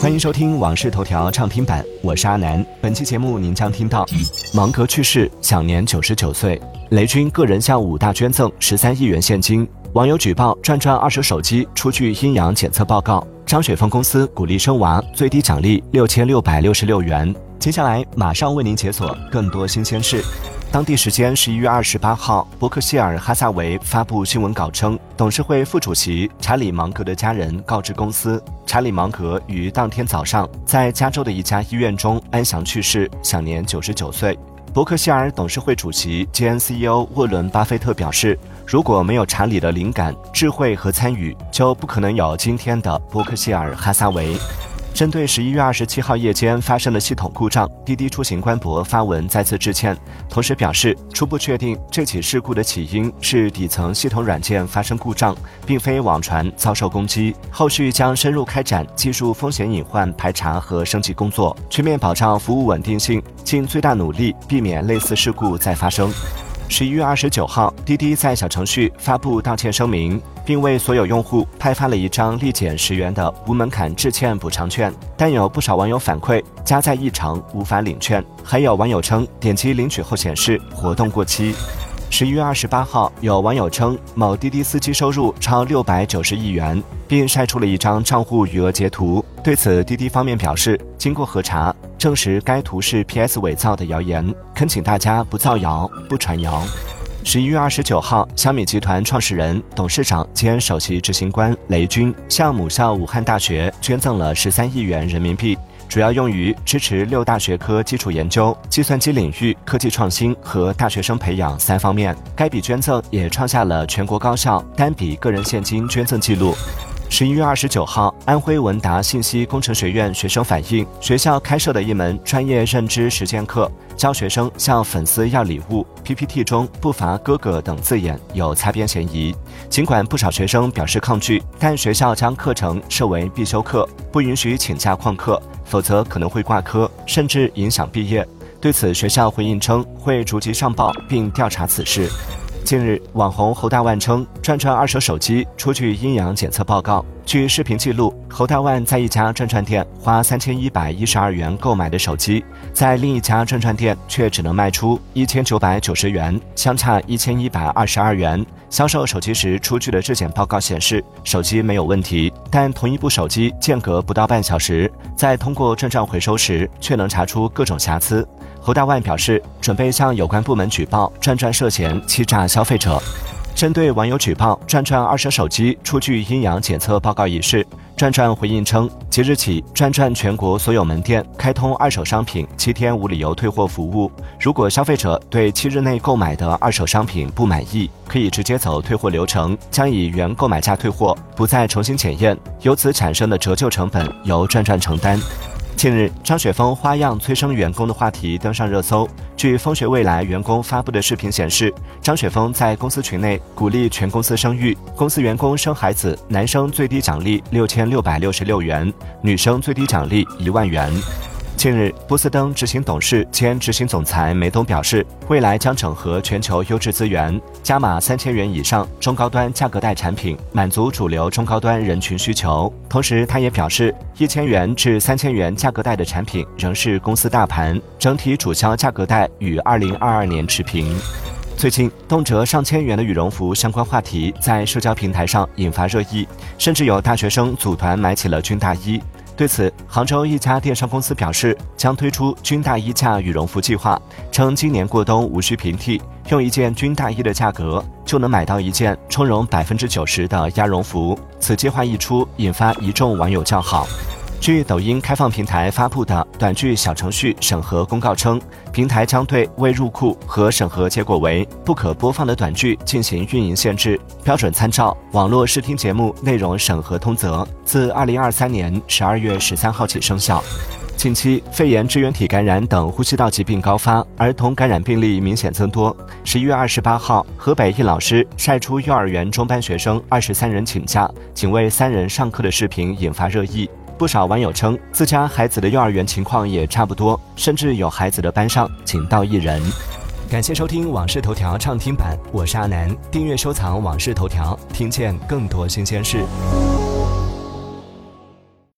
欢迎收听《往事头条》畅听版，我是阿南。本期节目您将听到：芒格去世，享年九十九岁；雷军个人向武大捐赠十三亿元现金；网友举报转转二手手机出具阴阳检测报告；张雪峰公司鼓励生娃，最低奖励六千六百六十六元。接下来马上为您解锁更多新鲜事。当地时间十一月二十八号，伯克希尔·哈萨维发布新闻稿称，董事会副主席查理·芒格的家人告知公司，查理·芒格于当天早上在加州的一家医院中安详去世，享年九十九岁。伯克希尔董事会主席兼 CEO 沃伦·巴菲特表示，如果没有查理的灵感、智慧和参与，就不可能有今天的伯克希尔·哈萨维。针对十一月二十七号夜间发生的系统故障，滴滴出行官博发文再次致歉，同时表示初步确定这起事故的起因是底层系统软件发生故障，并非网传遭受攻击。后续将深入开展技术风险隐患排查和升级工作，全面保障服务稳定性，尽最大努力避免类似事故再发生。十一月二十九号，滴滴在小程序发布道歉声明，并为所有用户派发了一张立减十元的无门槛致歉补偿券。但有不少网友反馈加载异常，无法领券。还有网友称点击领取后显示活动过期。十一月二十八号，有网友称某滴滴司机收入超六百九十亿元，并晒出了一张账户余额截图。对此，滴滴方面表示，经过核查，证实该图是 PS 伪造的谣言，恳请大家不造谣、不传谣。十一月二十九号，小米集团创始人、董事长兼首席执行官雷军向母校武汉大学捐赠了十三亿元人民币。主要用于支持六大学科基础研究、计算机领域科技创新和大学生培养三方面。该笔捐赠也创下了全国高校单笔个人现金捐赠记录。十一月二十九号，安徽文达信息工程学院学生反映，学校开设的一门专业认知实践课，教学生向粉丝要礼物，PPT 中不乏“哥哥”等字眼，有擦边嫌疑。尽管不少学生表示抗拒，但学校将课程设为必修课，不允许请假旷课。否则可能会挂科，甚至影响毕业。对此，学校回应称会逐级上报并调查此事。近日，网红侯大万称转转二手手机出具阴阳检测报告。据视频记录，侯大万在一家转转店花三千一百一十二元购买的手机，在另一家转转店却只能卖出一千九百九十元，相差一千一百二十二元。销售手机时出具的质检报告显示，手机没有问题，但同一部手机间隔不到半小时，在通过转转回收时，却能查出各种瑕疵。侯大万表示，准备向有关部门举报转转涉嫌欺诈销消费者。针对网友举报转转二手手机出具阴阳检测报告一事，转转回应称，即日起，转转全国所有门店开通二手商品七天无理由退货服务。如果消费者对七日内购买的二手商品不满意，可以直接走退货流程，将以原购买价退货，不再重新检验，由此产生的折旧成本由转转承担。近日，张雪峰花样催生员工的话题登上热搜。据风学未来员工发布的视频显示，张雪峰在公司群内鼓励全公司生育，公司员工生孩子，男生最低奖励六千六百六十六元，女生最低奖励一万元。近日，波司登执行董事兼执行总裁梅东表示，未来将整合全球优质资源，加码三千元以上中高端价格带产品，满足主流中高端人群需求。同时，他也表示，一千元至三千元价格带的产品仍是公司大盘，整体主销价格带与二零二二年持平。最近，动辄上千元的羽绒服相关话题在社交平台上引发热议，甚至有大学生组团买起了军大衣。对此，杭州一家电商公司表示，将推出军大衣价羽绒服计划，称今年过冬无需平替，用一件军大衣的价格就能买到一件充绒百分之九十的鸭绒服。此计划一出，引发一众网友叫好。据抖音开放平台发布的短剧小程序审核公告称，平台将对未入库和审核结果为不可播放的短剧进行运营限制，标准参照《网络视听节目内容审核通则》，自二零二三年十二月十三号起生效。近期，肺炎支原体感染等呼吸道疾病高发，儿童感染病例明显增多。十一月二十八号，河北一老师晒出幼儿园中班学生二十三人请假，仅为三人上课的视频引发热议。不少网友称，自家孩子的幼儿园情况也差不多，甚至有孩子的班上仅到一人。感谢收听《往事头条》畅听版，我是阿南。订阅收藏《往事头条》，听见更多新鲜事。